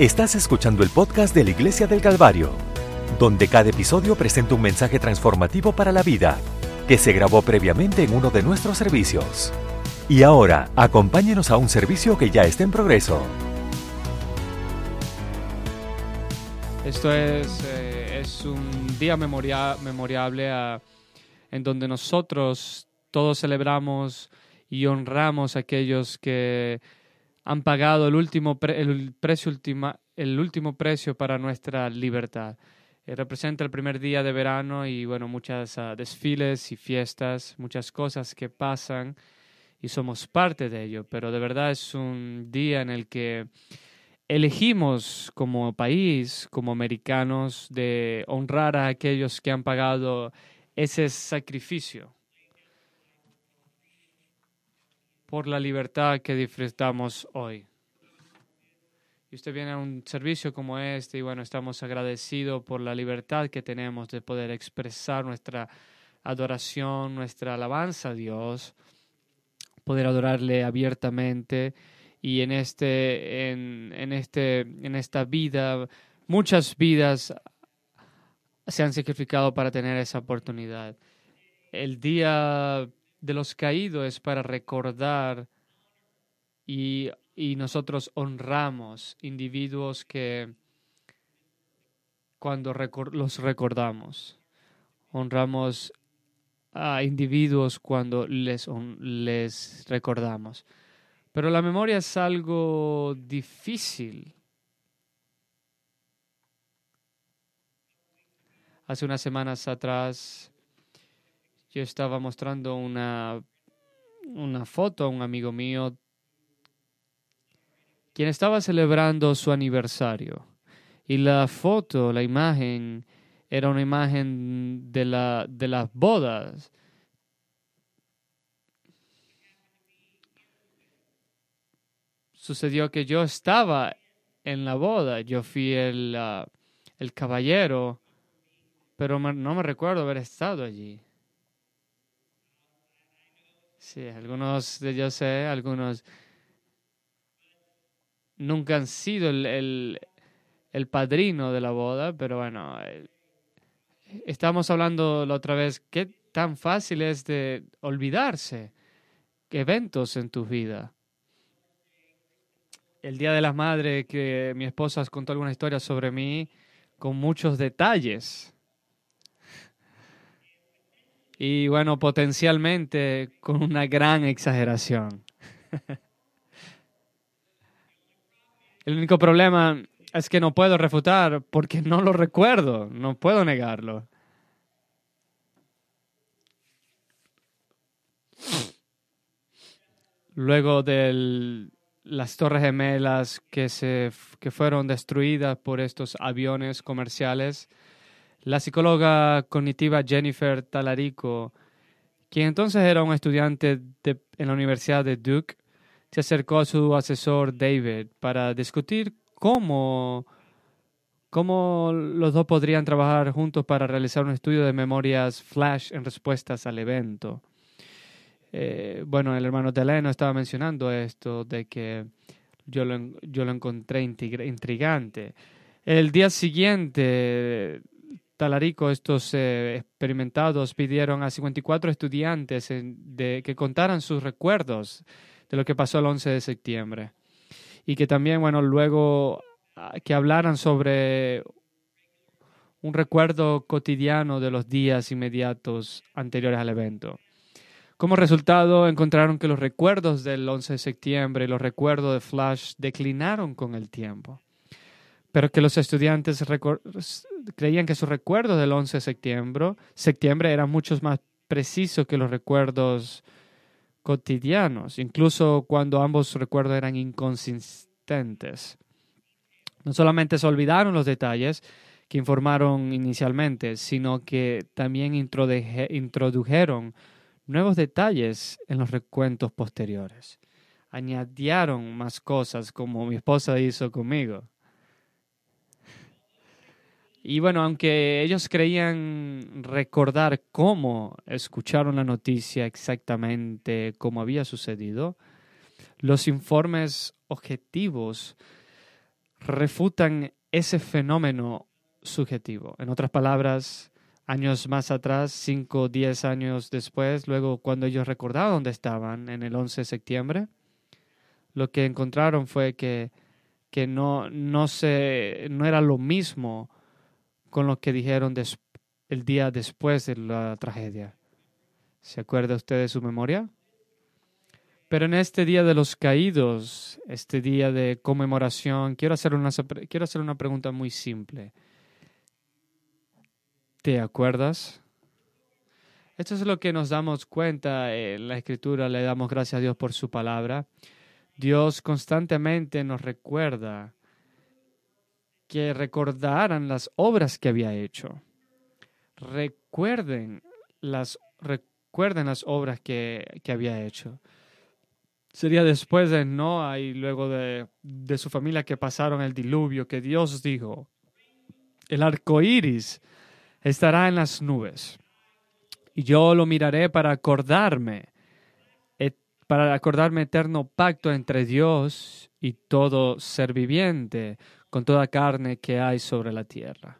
Estás escuchando el podcast de la Iglesia del Calvario, donde cada episodio presenta un mensaje transformativo para la vida, que se grabó previamente en uno de nuestros servicios. Y ahora, acompáñenos a un servicio que ya está en progreso. Esto es, eh, es un día memoria- memorable en donde nosotros todos celebramos y honramos a aquellos que han pagado el último, precio el último precio para nuestra libertad. Eh, representa el primer día de verano y bueno, muchas ah, desfiles y fiestas, muchas cosas que pasan y somos parte de ello, pero de verdad es un día en el que elegimos como país, como americanos, de honrar a aquellos que han pagado ese sacrificio por la libertad que disfrutamos hoy. Y usted viene a un servicio como este y bueno, estamos agradecidos por la libertad que tenemos de poder expresar nuestra adoración, nuestra alabanza a Dios, poder adorarle abiertamente y en este en, en este en esta vida muchas vidas se han sacrificado para tener esa oportunidad. El día de los caídos es para recordar y, y nosotros honramos individuos que cuando recor- los recordamos. Honramos a individuos cuando les, les recordamos. Pero la memoria es algo difícil. Hace unas semanas atrás yo estaba mostrando una, una foto a un amigo mío quien estaba celebrando su aniversario. Y la foto, la imagen, era una imagen de, la, de las bodas. Sucedió que yo estaba en la boda, yo fui el, ah, el caballero, pero no me recuerdo haber estado allí. Sí, algunos de ellos sé, algunos nunca han sido el, el, el padrino de la boda, pero bueno, eh, estamos hablando la otra vez, qué tan fácil es de olvidarse eventos en tu vida. El Día de las Madres, que mi esposa contó alguna historia sobre mí con muchos detalles. Y bueno, potencialmente con una gran exageración. El único problema es que no puedo refutar porque no lo recuerdo, no puedo negarlo. Luego de las Torres Gemelas que, se, que fueron destruidas por estos aviones comerciales, la psicóloga cognitiva Jennifer Talarico, quien entonces era un estudiante de- en la Universidad de Duke, se acercó a su asesor David para discutir cómo, cómo los dos podrían trabajar juntos para realizar un estudio de memorias flash en respuestas al evento. Eh, bueno, el hermano Deleno estaba mencionando esto de que yo lo, yo lo encontré intriga- intrigante. El día siguiente, Talarico, estos eh, experimentados pidieron a 54 estudiantes de, que contaran sus recuerdos de lo que pasó el 11 de septiembre. Y que también, bueno, luego ah, que hablaran sobre un recuerdo cotidiano de los días inmediatos anteriores al evento. Como resultado, encontraron que los recuerdos del 11 de septiembre y los recuerdos de Flash declinaron con el tiempo, pero que los estudiantes creían que sus recuerdos del 11 de septiembre, eran muchos más precisos que los recuerdos cotidianos, incluso cuando ambos recuerdos eran inconsistentes. No solamente se olvidaron los detalles que informaron inicialmente, sino que también introduje- introdujeron nuevos detalles en los recuentos posteriores. Añadieron más cosas como mi esposa hizo conmigo. Y bueno, aunque ellos creían recordar cómo escucharon la noticia exactamente cómo había sucedido, los informes objetivos refutan ese fenómeno subjetivo. En otras palabras, años más atrás, cinco o diez años después, luego cuando ellos recordaron dónde estaban en el 11 de septiembre, lo que encontraron fue que, que no, no, se, no era lo mismo con lo que dijeron el día después de la tragedia. ¿Se acuerda usted de su memoria? Pero en este día de los caídos, este día de conmemoración, quiero hacer una, quiero hacer una pregunta muy simple. ¿Te acuerdas? Esto es lo que nos damos cuenta en la escritura, le damos gracias a Dios por su palabra. Dios constantemente nos recuerda que recordaran las obras que había hecho. Recuerden las, recuerden las obras que, que había hecho. Sería después de Noah y luego de, de su familia que pasaron el diluvio, que Dios dijo, el arco iris estará en las nubes. Y yo lo miraré para acordarme, para acordarme eterno pacto entre Dios y todo ser viviente, con toda carne que hay sobre la tierra.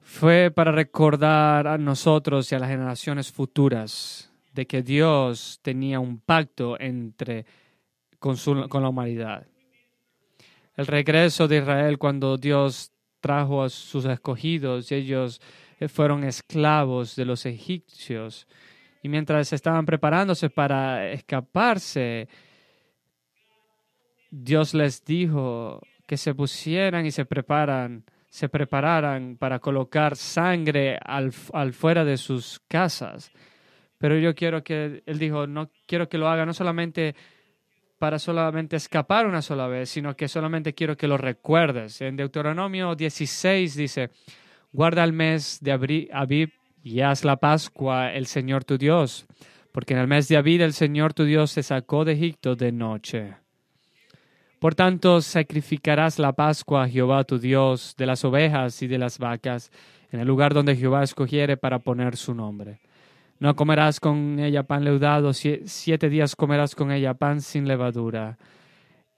Fue para recordar a nosotros y a las generaciones futuras de que Dios tenía un pacto entre con, con la humanidad. El regreso de Israel cuando Dios trajo a sus escogidos y ellos fueron esclavos de los egipcios. Y mientras estaban preparándose para escaparse, Dios les dijo que se pusieran y se preparan, se prepararan para colocar sangre al, al fuera de sus casas. Pero yo quiero que, él dijo, no quiero que lo haga no solamente para solamente escapar una sola vez, sino que solamente quiero que lo recuerdes. En Deuteronomio 16 dice, guarda el mes de Abib y haz la Pascua el Señor tu Dios, porque en el mes de Abib el Señor tu Dios se sacó de Egipto de noche. Por tanto, sacrificarás la Pascua a Jehová tu Dios de las ovejas y de las vacas, en el lugar donde Jehová escogiere para poner su nombre. No comerás con ella pan leudado, siete días comerás con ella pan sin levadura,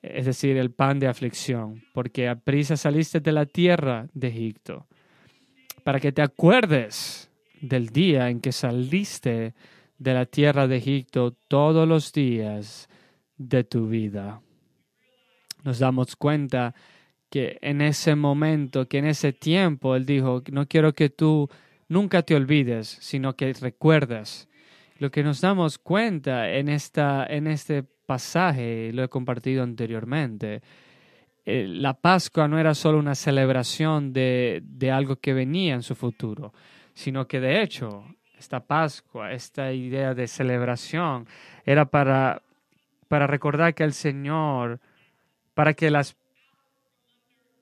es decir, el pan de aflicción, porque a prisa saliste de la tierra de Egipto, para que te acuerdes del día en que saliste de la tierra de Egipto todos los días de tu vida. Nos damos cuenta que en ese momento, que en ese tiempo, Él dijo, no quiero que tú nunca te olvides, sino que recuerdas. Lo que nos damos cuenta en, esta, en este pasaje, lo he compartido anteriormente, eh, la Pascua no era solo una celebración de, de algo que venía en su futuro, sino que de hecho esta Pascua, esta idea de celebración, era para, para recordar que el Señor, para que las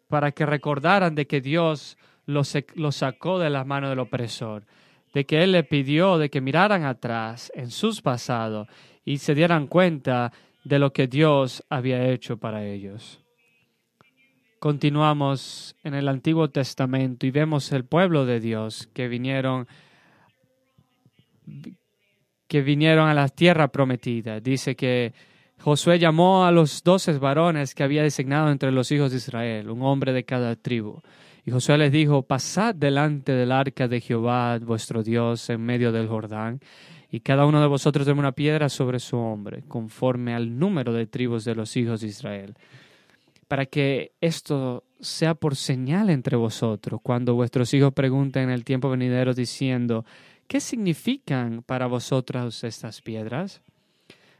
para que recordaran de que Dios lo, sacó de las manos del opresor, de que Él le pidió de que miraran atrás en sus pasados y se dieran cuenta de lo que Dios había hecho para ellos. Continuamos en el Antiguo Testamento y vemos el pueblo de Dios que vinieron que vinieron a la tierra prometida. Dice que Josué llamó a los doce varones que había designado entre los hijos de Israel, un hombre de cada tribu. Y Josué les dijo, pasad delante del arca de Jehová vuestro Dios en medio del Jordán, y cada uno de vosotros dé una piedra sobre su hombre, conforme al número de tribus de los hijos de Israel, para que esto sea por señal entre vosotros, cuando vuestros hijos pregunten en el tiempo venidero diciendo, ¿qué significan para vosotros estas piedras?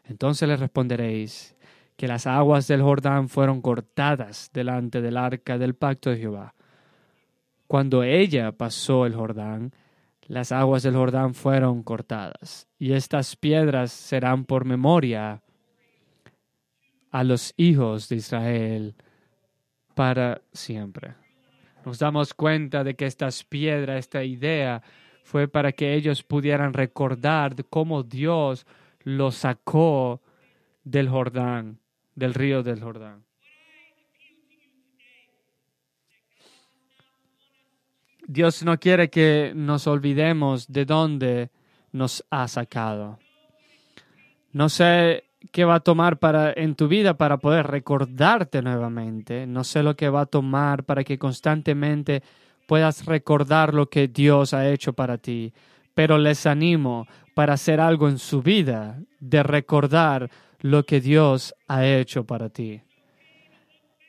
Entonces les responderéis, que las aguas del Jordán fueron cortadas delante del arca del pacto de Jehová cuando ella pasó el Jordán, las aguas del Jordán fueron cortadas, y estas piedras serán por memoria a los hijos de Israel para siempre. Nos damos cuenta de que estas piedras, esta idea, fue para que ellos pudieran recordar cómo Dios los sacó del Jordán, del río del Jordán. Dios no quiere que nos olvidemos de dónde nos ha sacado. No sé qué va a tomar para, en tu vida para poder recordarte nuevamente. No sé lo que va a tomar para que constantemente puedas recordar lo que Dios ha hecho para ti. Pero les animo para hacer algo en su vida, de recordar lo que Dios ha hecho para ti.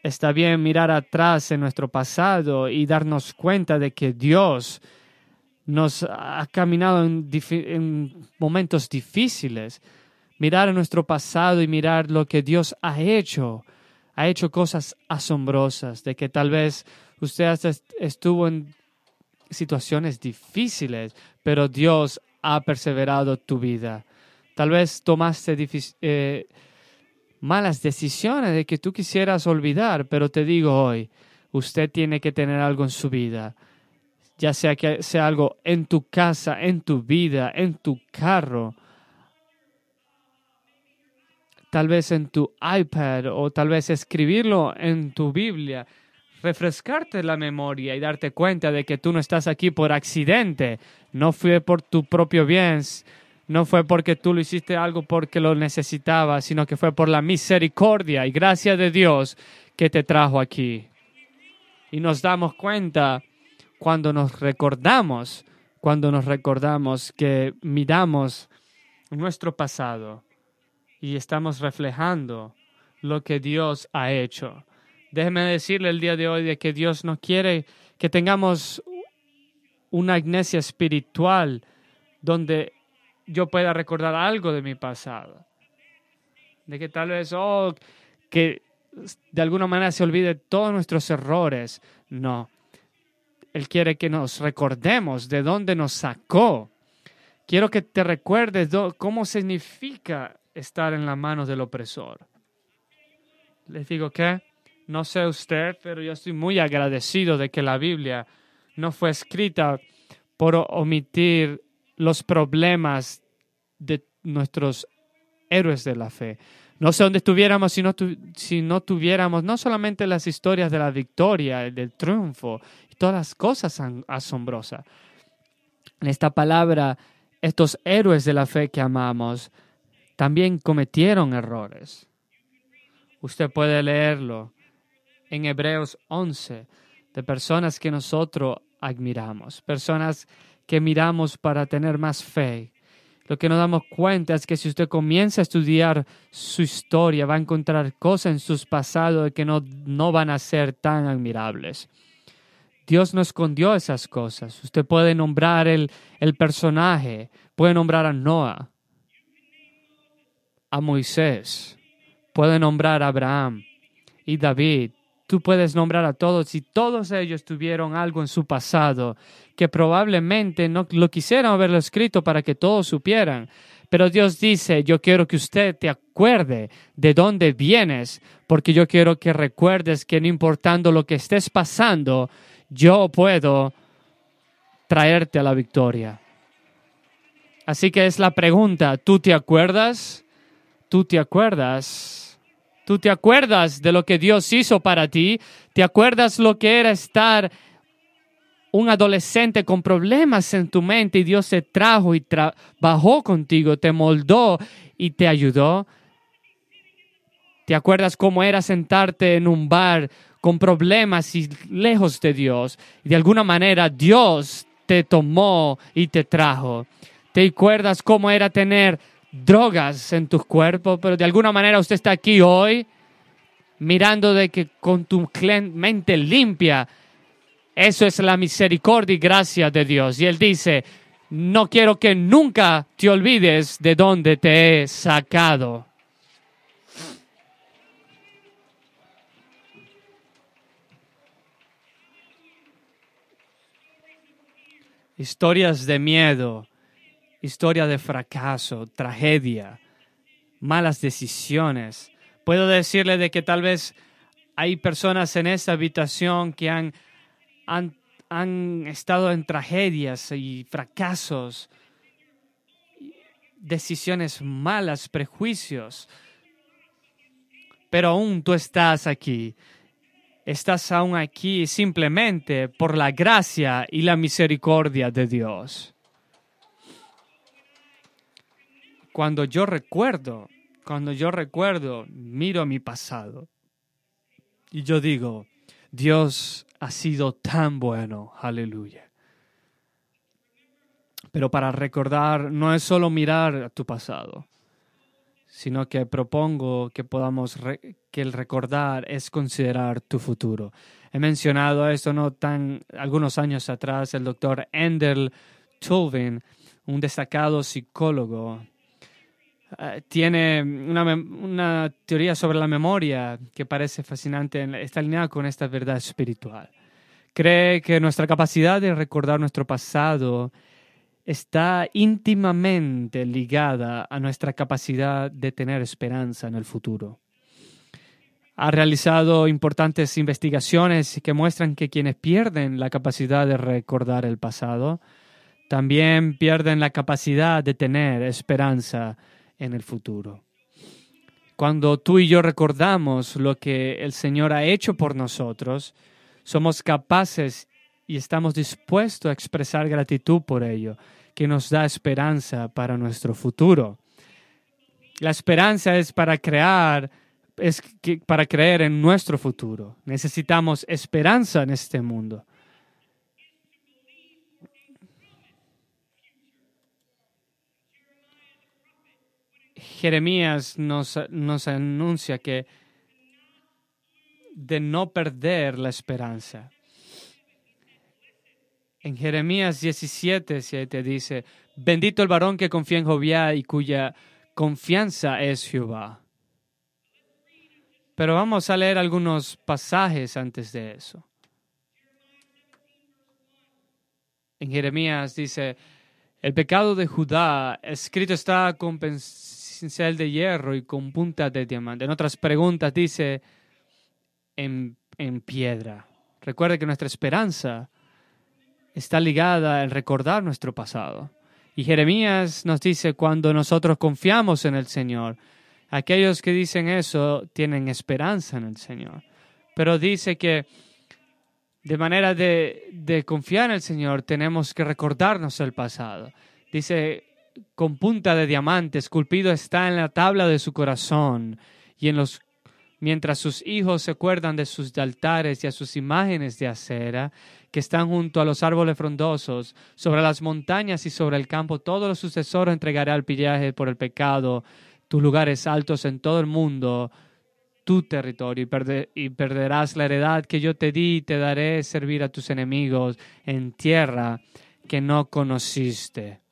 Está bien mirar atrás en nuestro pasado y darnos cuenta de que Dios nos ha caminado en, momentos difíciles. Mirar nuestro pasado y mirar lo que Dios ha hecho. Ha hecho cosas asombrosas, de que tal vez usted estuvo en situaciones difíciles, pero Dios ha perseverado tu vida. Tal vez tomaste eh, malas decisiones de que tú quisieras olvidar, pero te digo hoy, usted tiene que tener algo en su vida, ya sea que sea algo en tu casa, en tu vida, en tu carro, tal vez en tu iPad o tal vez escribirlo en tu Biblia, refrescarte la memoria y darte cuenta de que tú no estás aquí por accidente, no fue por tu propio bien, no fue porque tú lo hiciste algo porque lo necesitabas, sino que fue por la misericordia y gracia de Dios que te trajo aquí. Y nos damos cuenta cuando nos recordamos, cuando nos recordamos que miramos nuestro pasado y estamos reflejando lo que Dios ha hecho. Déjeme decirle el día de hoy de que Dios no quiere que tengamos una iglesia espiritual donde yo pueda recordar algo de mi pasado. De que tal vez, oh, que de alguna manera se olvide todos nuestros errores. No. Él quiere que nos recordemos de dónde nos sacó. Quiero que te recuerdes cómo significa estar en la mano del opresor. Les digo que, no sé usted, pero yo estoy muy agradecido de que la Biblia no fue escrita por omitir los problemas de nuestros héroes de la fe. No sé dónde estuviéramos si no, tuviéramos no solamente las historias de la victoria, del triunfo todas las cosas asombrosas. En esta palabra, estos héroes de la fe que amamos también cometieron errores. Usted puede leerlo en Hebreos 11 de personas que nosotros admiramos, personas que miramos para tener más fe. Lo que nos damos cuenta es que si usted comienza a estudiar su historia, va a encontrar cosas en sus pasados que no, no van a ser tan admirables. Dios no escondió esas cosas. Usted puede nombrar el, el personaje, puede nombrar a Noah, a Moisés, puede nombrar a Abraham y David, Tú puedes nombrar a todos y todos ellos tuvieron algo en su pasado que probablemente no lo quisieran haberlo escrito para que todos supieran. Pero Dios dice, yo quiero que usted te acuerde de dónde vienes, porque yo quiero que recuerdes que no importando lo que estés pasando, yo puedo traerte a la victoria. Así que es la pregunta, ¿tú te acuerdas? ¿Tú te acuerdas? Tú te acuerdas de lo que Dios hizo para ti. Te acuerdas lo que era estar un adolescente con problemas en tu mente y Dios te trajo y trabajó contigo, te moldó y te ayudó. ¿Te acuerdas cómo era sentarte en un bar con problemas y lejos de Dios? De alguna manera Dios te tomó y te trajo. ¿Te acuerdas cómo era tener drogas en tu cuerpo, pero de alguna manera usted está aquí hoy mirando de que con tu mente limpia, eso es la misericordia y gracia de Dios. Y Él dice, no quiero que nunca te olvides de dónde te he sacado. Historias de miedo, historia de fracaso, tragedia, malas decisiones. Puedo decirle de que tal vez hay personas en esta habitación que han, han, han estado en tragedias y fracasos, decisiones malas, prejuicios, pero aún tú estás aquí. Estás aún aquí simplemente por la gracia y la misericordia de Dios. Cuando yo recuerdo, cuando yo recuerdo, miro mi pasado y yo digo, Dios ha sido tan bueno, aleluya. Pero para recordar no es solo mirar a tu pasado, sino que propongo que podamos, que el recordar es considerar tu futuro. He mencionado esto no tan algunos años atrás, el doctor Endel Tulvin, un destacado psicólogo, eh, tiene una, una, teoría sobre la memoria que parece fascinante, está alineada con esta verdad espiritual. Cree que nuestra capacidad de recordar nuestro pasado está íntimamente ligada a nuestra capacidad de tener esperanza en el futuro. Ha realizado importantes investigaciones que muestran que quienes pierden la capacidad de recordar el pasado, también pierden la capacidad de tener esperanza en el futuro. Cuando tú y yo recordamos lo que el Señor ha hecho por nosotros, somos capaces y estamos dispuestos a expresar gratitud por ello, que nos da esperanza para nuestro futuro. La esperanza es para crear, es para creer en nuestro futuro. Necesitamos esperanza en este mundo. Jeremías nos, nos anuncia que de no perder la esperanza. En Jeremías 17, 7 dice, bendito el varón que confía en Jehová y cuya confianza es Jehová. Pero vamos a leer algunos pasajes antes de eso. En Jeremías dice, el pecado de Judá escrito está con pincel de hierro y con punta de diamante. En otras preguntas dice, en, en piedra. Recuerde que nuestra esperanza está ligada al recordar nuestro pasado. Y Jeremías nos dice, cuando nosotros confiamos en el Señor, aquellos que dicen eso tienen esperanza en el Señor. Pero dice que de manera de, de confiar en el Señor tenemos que recordarnos el pasado. Dice, con punta de diamante esculpido está en la tabla de su corazón y en los mientras sus hijos se acuerdan de sus altares y a sus imágenes de acera que están junto a los árboles frondosos, sobre las montañas y sobre el campo, todos los sucesores entregaré al pillaje por el pecado, tus lugares altos en todo el mundo, tu territorio, y perderás la heredad que yo te di, y te daré servir a tus enemigos en tierra que no conociste.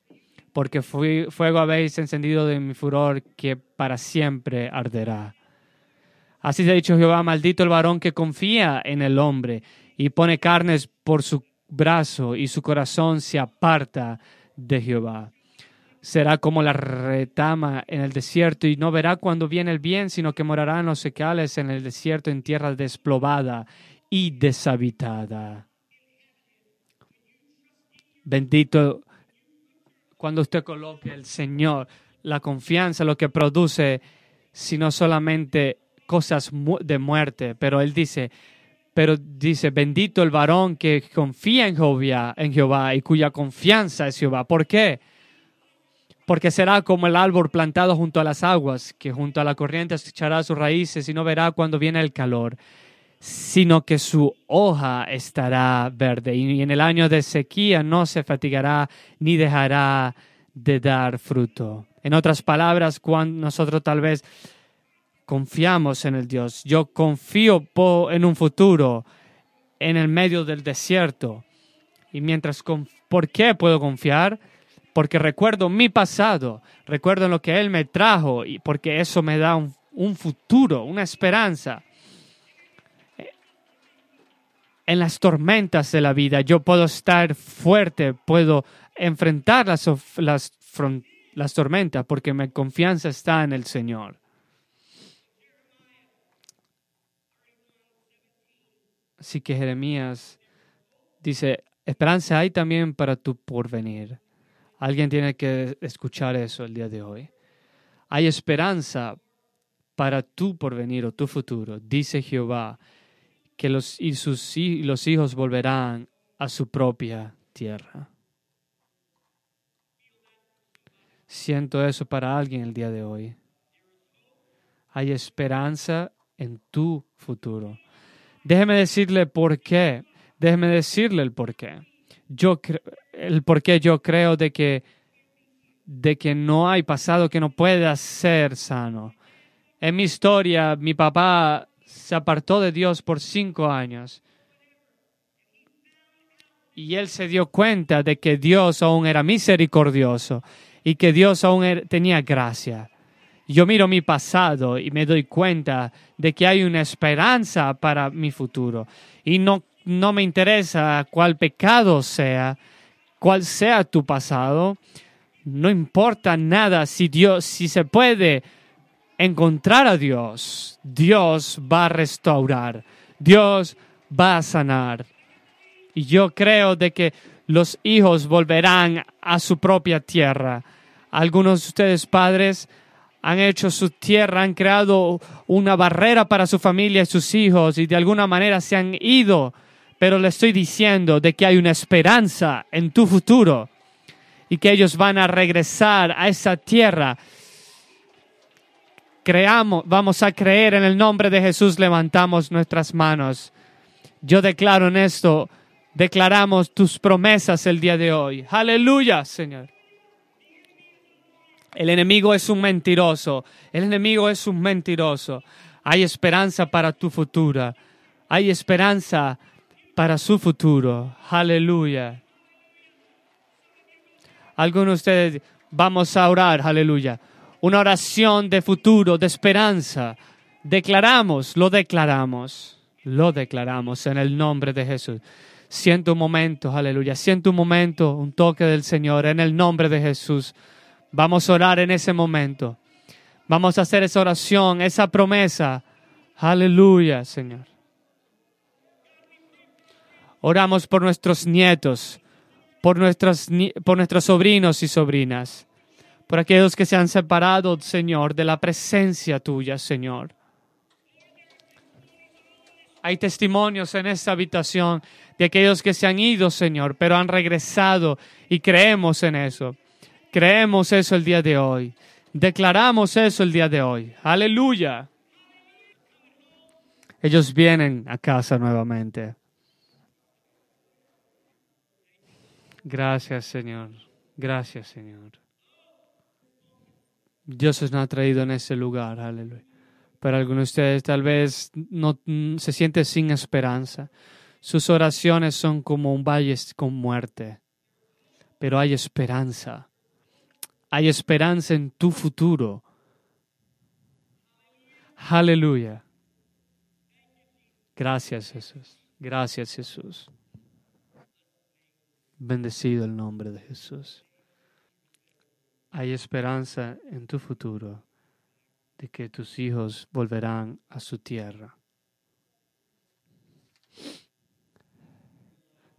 Porque fuego habéis encendido de mi furor que para siempre arderá. Así se ha dicho Jehová, maldito el varón que confía en el hombre y pone carnes por su brazo y su corazón se aparta de Jehová. Será como la retama en el desierto y no verá cuando viene el bien, sino que morará en los secales en el desierto, en tierra desplobada y deshabitada. Bendito cuando usted coloque el Señor, la confianza, lo que produce, sino solamente cosas de muerte, pero él dice, pero dice, bendito el varón que confía en Jehová, en Jehová y cuya confianza es Jehová. ¿Por qué? Porque será como el árbol plantado junto a las aguas, que junto a la corriente echará sus raíces y no verá cuando viene el calor, sino que su hoja estará verde y en el año de sequía no se fatigará ni dejará de dar fruto. En otras palabras, cuando nosotros tal vez confiamos en el Dios. Yo confío en un futuro en el medio del desierto. Y mientras, ¿por qué puedo confiar? Porque recuerdo mi pasado, recuerdo lo que Él me trajo y porque eso me da un, un futuro, una esperanza. En las tormentas de la vida yo puedo estar fuerte, puedo enfrentar las, las, tormentas porque mi confianza está en el Señor. Así que Jeremías dice, esperanza hay también para tu porvenir. Alguien tiene que escuchar eso el día de hoy. Hay esperanza para tu porvenir o tu futuro, dice Jehová, que los, y sus, los hijos volverán a su propia tierra. Siento eso para alguien el día de hoy. hay esperanza en tu futuro. Déjeme decirle por qué. Déjeme decirle el por qué. Yo el por qué yo creo de que de que no hay pasado que no pueda ser sano. En mi historia, mi papá se apartó de Dios por cinco años. Y él se dio cuenta de que Dios aún era misericordioso y que Dios aún er, tenía gracia. Yo miro mi pasado y me doy cuenta de que hay una esperanza para mi futuro. Y no, no me interesa cuál pecado sea, cuál sea tu pasado. No importa nada si Dios, si se puede encontrar a Dios, Dios va a restaurar, Dios va a sanar. Y yo creo de que los hijos volverán a su propia tierra. Algunos de ustedes padres han hecho su tierra, han creado una barrera para su familia y sus hijos y de alguna manera se han ido. Pero le estoy diciendo de que hay una esperanza en tu futuro y que ellos van a regresar a esa tierra creamos, vamos a creer en el nombre de Jesús, levantamos nuestras manos. Yo declaro en esto, declaramos tus promesas el día de hoy. Aleluya, Señor. El enemigo es un mentiroso. El enemigo es un mentiroso. Hay esperanza para tu futuro. Hay esperanza para su futuro. Aleluya. Algunos de ustedes vamos a orar. Aleluya una oración de futuro, de esperanza. Declaramos, lo declaramos, lo declaramos en el nombre de Jesús. Siento un momento, aleluya, siento un momento, un toque del Señor en el nombre de Jesús. Vamos a orar en ese momento. Vamos a hacer esa oración, esa promesa. Aleluya, Señor. Oramos por nuestros nietos, por, por nuestros sobrinos y sobrinas por aquellos que se han separado, Señor, de la presencia tuya, Señor. Hay testimonios en esta habitación de aquellos que se han ido, Señor, pero han regresado y creemos en eso. Creemos eso el día de hoy. Declaramos eso el día de hoy. Aleluya. Ellos vienen a casa nuevamente. Gracias, Señor. Gracias, Señor. Dios nos ha traído en ese lugar, aleluya. Pero algunos de ustedes tal vez no mm, se sienten sin esperanza. Sus oraciones son como un valle con muerte. Pero hay esperanza. Hay esperanza en tu futuro. Aleluya. Gracias Jesús. Gracias Jesús. Bendecido el nombre de Jesús hay esperanza en tu futuro de que tus hijos volverán a su tierra.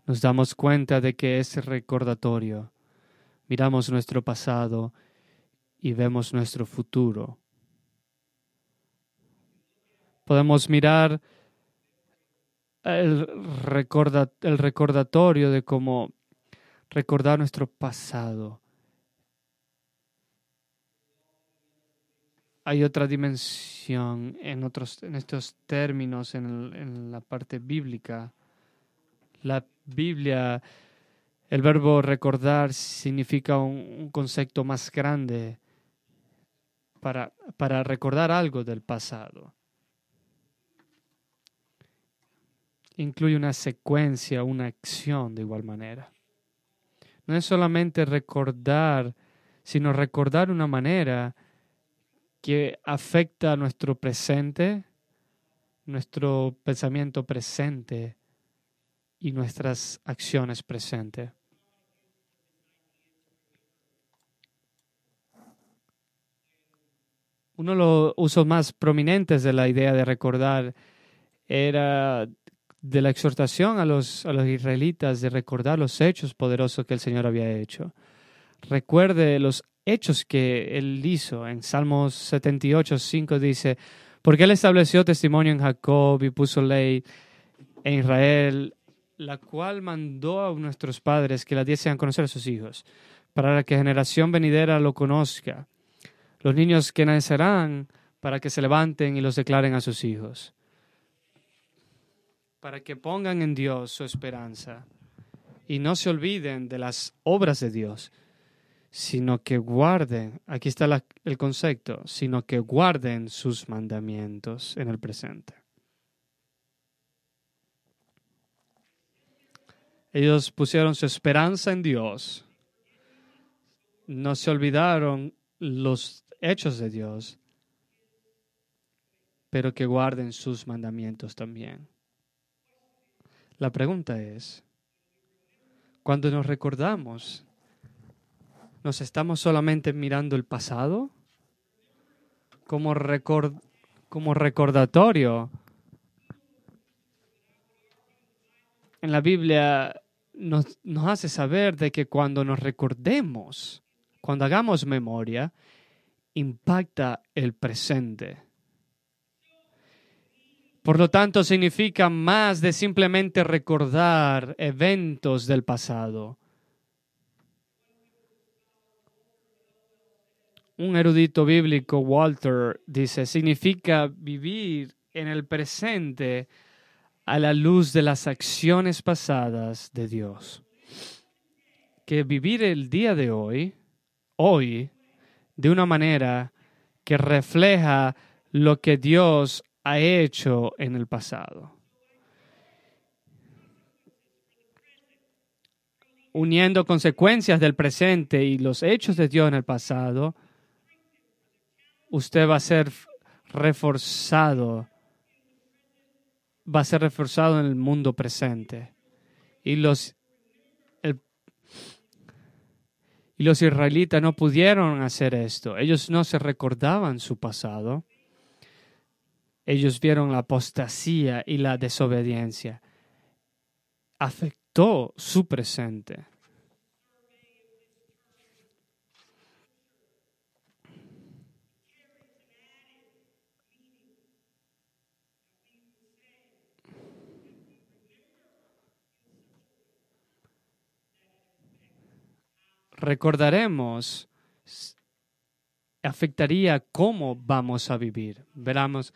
Nos damos cuenta de que es recordatorio. Miramos nuestro pasado y vemos nuestro futuro. Podemos mirar el, el recordatorio de cómo recordar nuestro pasado hay otra dimensión en, otros, en estos términos en, la parte bíblica. La Biblia, el verbo recordar significa un, concepto más grande para, para recordar algo del pasado. Incluye una secuencia, una acción de igual manera. No es solamente recordar, sino recordar una manera que afecta nuestro presente, nuestro pensamiento presente y nuestras acciones presentes. Uno de los usos más prominentes de la idea de recordar era de la exhortación a los, a los israelitas de recordar los hechos poderosos que el Señor había hecho. Recuerde los hechos que él hizo. En Salmos 78, 5 dice, porque él estableció testimonio en Jacob y puso ley en Israel, la cual mandó a nuestros padres que la diesen a conocer a sus hijos, para que generación venidera lo conozca. Los niños que nacerán para que se levanten y los declaren a sus hijos, para que pongan en Dios su esperanza y no se olviden de las obras de Dios, sino que guarden, aquí está el concepto, sino que guarden sus mandamientos en el presente. Ellos pusieron su esperanza en Dios, no se olvidaron los hechos de Dios, pero que guarden sus mandamientos también. La pregunta es, cuando nos recordamos, ¿nos estamos solamente mirando el pasado? Como, como recordatorio. En la Biblia nos, nos hace saber de que cuando nos recordemos, cuando hagamos memoria, impacta el presente. Por lo tanto, significa más de simplemente recordar eventos del pasado. Un erudito bíblico, Walter, dice, significa vivir en el presente a la luz de las acciones pasadas de Dios. Que vivir el día de hoy, hoy, de una manera que refleja lo que Dios ha hecho en el pasado. Uniendo consecuencias del presente y los hechos de Dios en el pasado, usted va a ser reforzado, va a ser reforzado en el mundo presente. Y los, y los israelitas no pudieron hacer esto. Ellos no se recordaban su pasado ellos vieron la apostasía y la desobediencia. Afectó su presente. Recordaremos, afectaría cómo vamos a vivir. Veramos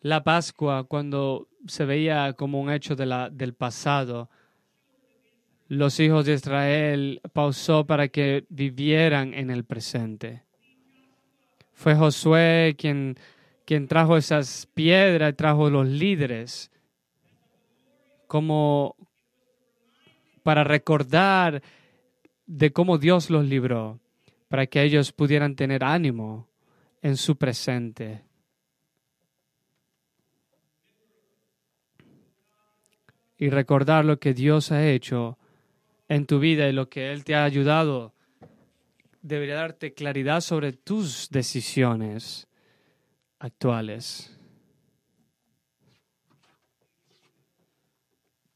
la Pascua, cuando se veía como un hecho de del pasado, los hijos de Israel pausó para que vivieran en el presente. Fue Josué quien, quien trajo esas piedras, trajo los líderes, como para recordar de cómo Dios los libró, para que ellos pudieran tener ánimo en su presente. y recordar lo que Dios ha hecho en tu vida y lo que Él te ha ayudado, debería darte claridad sobre tus decisiones actuales.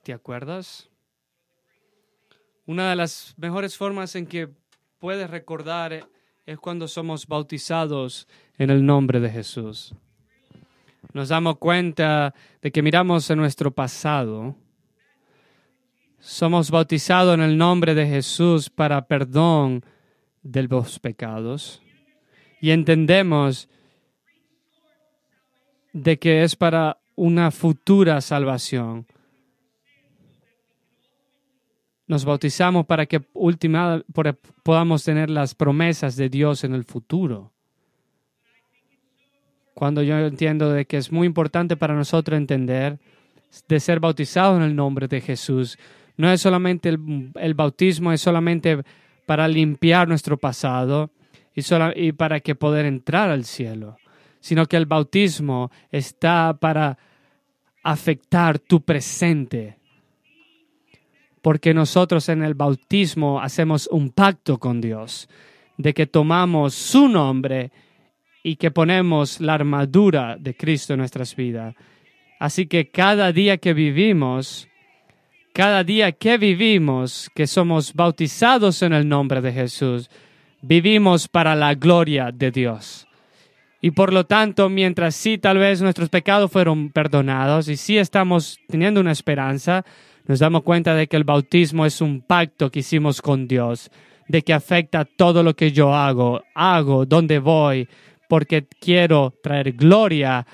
¿Te acuerdas? Una de las mejores formas en que puedes recordar es cuando somos bautizados en el nombre de Jesús. Nos damos cuenta de que miramos en nuestro pasado somos bautizados en el nombre de Jesús para perdón de los pecados. Y entendemos de que es para una futura salvación. Nos bautizamos para que ultima, podamos tener las promesas de Dios en el futuro. Cuando yo entiendo de que es muy importante para nosotros entender de ser bautizados en el nombre de Jesús, no es solamente el, bautismo, es solamente para limpiar nuestro pasado y, y para que poder entrar al cielo, sino que el bautismo está para afectar tu presente. Porque nosotros en el bautismo hacemos un pacto con Dios, de que tomamos su nombre y que ponemos la armadura de Cristo en nuestras vidas. Así que cada día que vivimos, cada día que vivimos, que somos bautizados en el nombre de Jesús, vivimos para la gloria de Dios. Y por lo tanto, mientras sí tal vez nuestros pecados fueron perdonados y sí estamos teniendo una esperanza, nos damos cuenta de que el bautismo es un pacto que hicimos con Dios, de que afecta todo lo que yo hago, hago, dónde voy, porque quiero traer gloria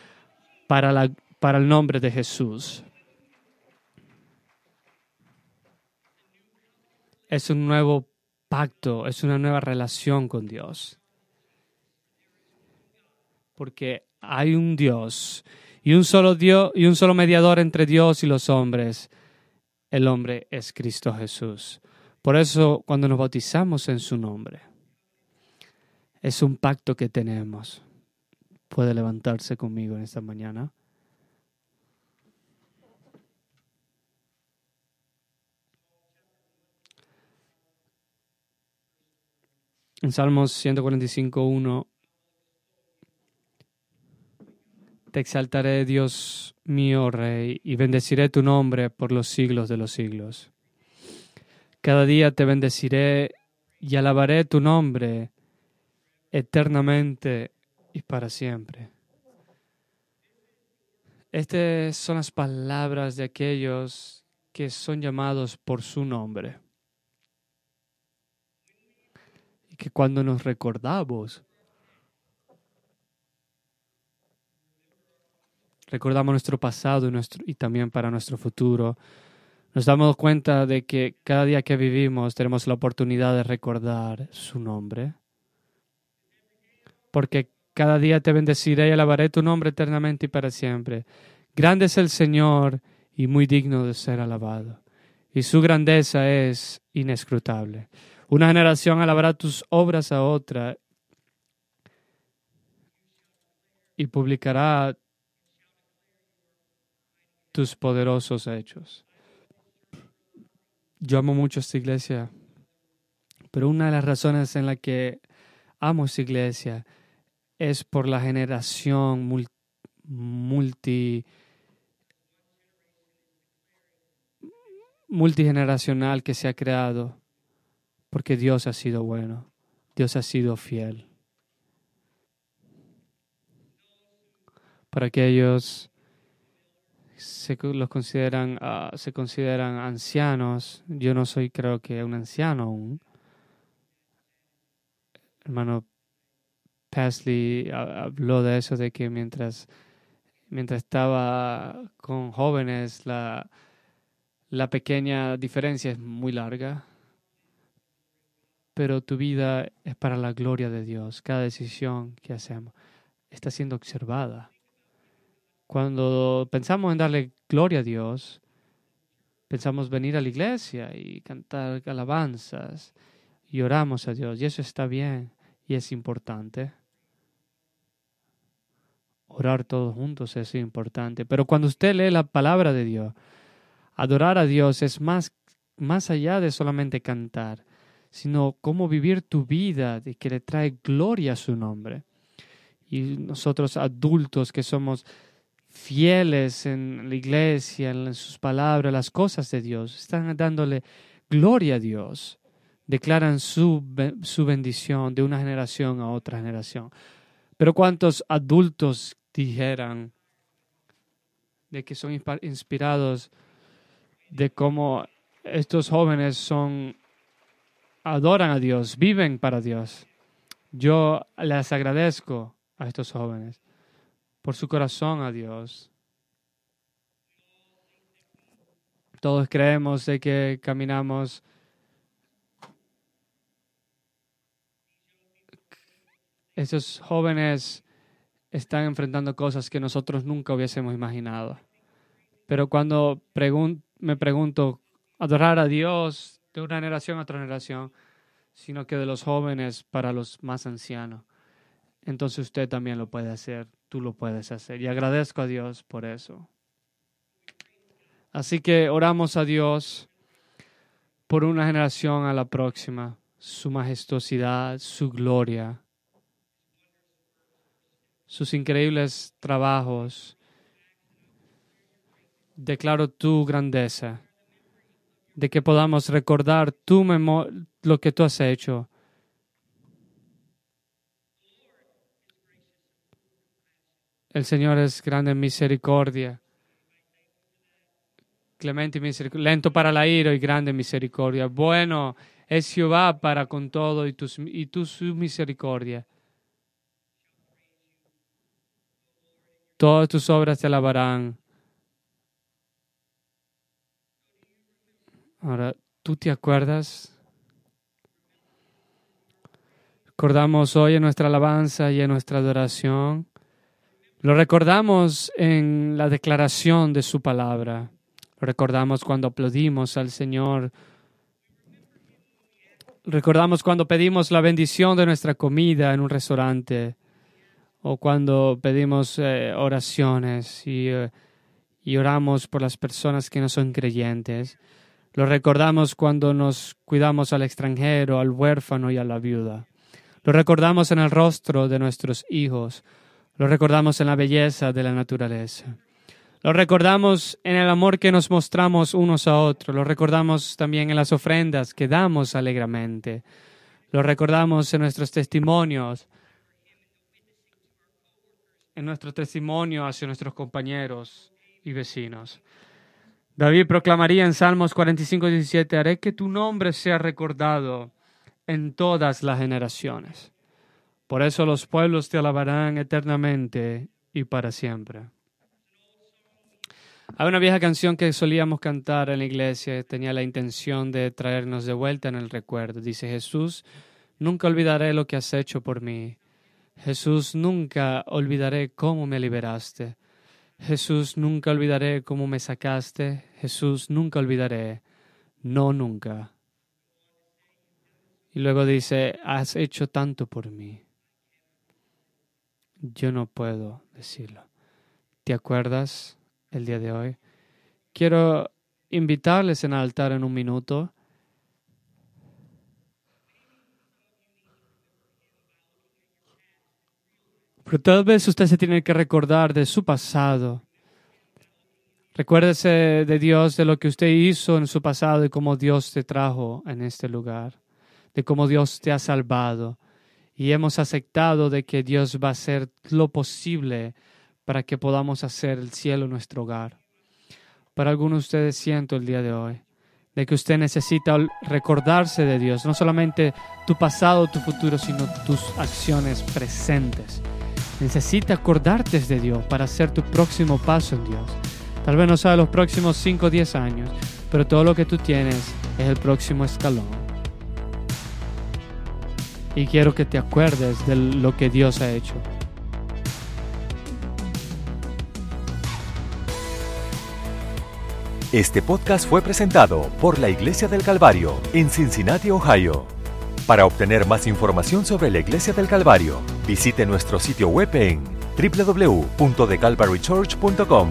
para, la, para el nombre de Jesús. Es un nuevo pacto, es una nueva relación con Dios. Porque hay un Dios y un solo Dios y un solo mediador entre Dios y los hombres. El hombre es Cristo Jesús. Por eso cuando nos bautizamos en su nombre, es un pacto que tenemos. Puede levantarse conmigo en esta mañana. En Salmos 145.1 Te exaltaré, Dios mío, Rey, y bendeciré tu nombre por los siglos de los siglos. Cada día te bendeciré y alabaré tu nombre eternamente y para siempre. Estas son las palabras de aquellos que son llamados por su nombre. Y que cuando nos recordamos recordamos nuestro pasado y, nuestro, y también para nuestro futuro, nos damos cuenta de que cada día que vivimos tenemos la oportunidad de recordar su nombre. Porque cada día te bendeciré y alabaré tu nombre eternamente y para siempre. Grande es el Señor y muy digno de ser alabado. Y su grandeza es inescrutable. Una generación alabará tus obras a otra y publicará tus poderosos hechos. Yo amo mucho esta iglesia, pero una de las razones en la que amo esta iglesia es por la generación multi, multigeneracional que se ha creado, porque Dios ha sido bueno, Dios ha sido fiel. Para aquellos se los consideran, ah, se consideran ancianos. Yo no soy, creo que, un anciano aún. Hermano Pasley habló de eso, de que mientras, mientras estaba con jóvenes, la, la pequeña diferencia es muy larga. Pero tu vida es para la gloria de Dios. Cada decisión que hacemos está siendo observada. Cuando pensamos en darle gloria a Dios, pensamos venir a la iglesia y cantar alabanzas y oramos a Dios. Y eso está bien y es importante. Orar todos juntos es importante. Pero cuando usted lee la palabra de Dios, adorar a Dios es más, más allá de solamente cantar, sino cómo vivir tu vida de que le trae gloria a su nombre. Y nosotros adultos que somos fieles en la iglesia, en sus palabras, las cosas de Dios, están dándole gloria a Dios, declaran su, su bendición de una generación a otra generación. Pero ¿cuántos adultos dijeran de que son inspirados de cómo estos jóvenes son adoran a Dios, viven para Dios? Yo les agradezco a estos jóvenes por su corazón a Dios. Todos creemos de que caminamos esos jóvenes están enfrentando cosas que nosotros nunca hubiésemos imaginado. Pero cuando me pregunto, adorar a Dios de una generación a otra generación, sino que de los jóvenes para los más ancianos, entonces usted también lo puede hacer tú lo puedes hacer. Y agradezco a Dios por eso. Así que oramos a Dios por una generación a la próxima, su majestuosidad, su gloria, sus increíbles trabajos. Declaro tu grandeza, de que podamos recordar tu lo que tú has hecho El Señor es grande en misericordia, clemente y misericordia, lento para la ira y grande en misericordia. Bueno es Jehová para con todo y, tus, y tu su misericordia Todas tus obras te alabarán. Ahora, ¿tú te acuerdas? Recordamos hoy en nuestra alabanza y en nuestra adoración. Lo recordamos en la declaración de su palabra. Lo recordamos cuando aplaudimos al Señor. Recordamos cuando pedimos la bendición de nuestra comida en un restaurante o cuando pedimos eh, oraciones y, eh, y oramos por las personas que no son creyentes. Lo recordamos cuando nos cuidamos al extranjero, al huérfano y a la viuda. Lo recordamos en el rostro de nuestros hijos. Lo recordamos en la belleza de la naturaleza. Lo recordamos en el amor que nos mostramos unos a otros. Lo recordamos también en las ofrendas que damos alegremente. Lo recordamos en nuestros testimonios, en nuestro testimonio hacia nuestros compañeros y vecinos. David proclamaría en Salmos 45, 17, haré que tu nombre sea recordado en todas las generaciones. Por eso los pueblos te alabarán eternamente y para siempre. Hay una vieja canción que solíamos cantar en la iglesia, tenía la intención de traernos de vuelta en el recuerdo. Dice Jesús, nunca olvidaré lo que has hecho por mí. Jesús, nunca olvidaré cómo me liberaste. Jesús, nunca olvidaré cómo me sacaste. Jesús, nunca olvidaré. No, nunca. Y luego dice, has hecho tanto por mí. Yo no puedo decirlo. ¿Te acuerdas el día de hoy? Quiero invitarles en altar en un minuto. Pero tal vez usted se tiene que recordar de su pasado. Recuérdese de Dios, de lo que usted hizo en su pasado y cómo Dios te trajo en este lugar de cómo Dios te ha salvado y hemos aceptado de que Dios va a hacer lo posible para que podamos hacer el cielo nuestro hogar. Para algunos de ustedes siento el día de hoy de que usted necesita recordarse de Dios, no solamente tu pasado, tu futuro, sino tus acciones presentes. Necesita acordarte de Dios para hacer tu próximo paso en Dios. Tal vez no sea los próximos 5 o 10 años, pero todo lo que tú tienes es el próximo escalón y quiero que te acuerdes de lo que Dios ha hecho. Este podcast fue presentado por la Iglesia del Calvario en Cincinnati, Ohio. Para obtener más información sobre la Iglesia del Calvario, visite nuestro sitio web en www.thecalvarychurch.com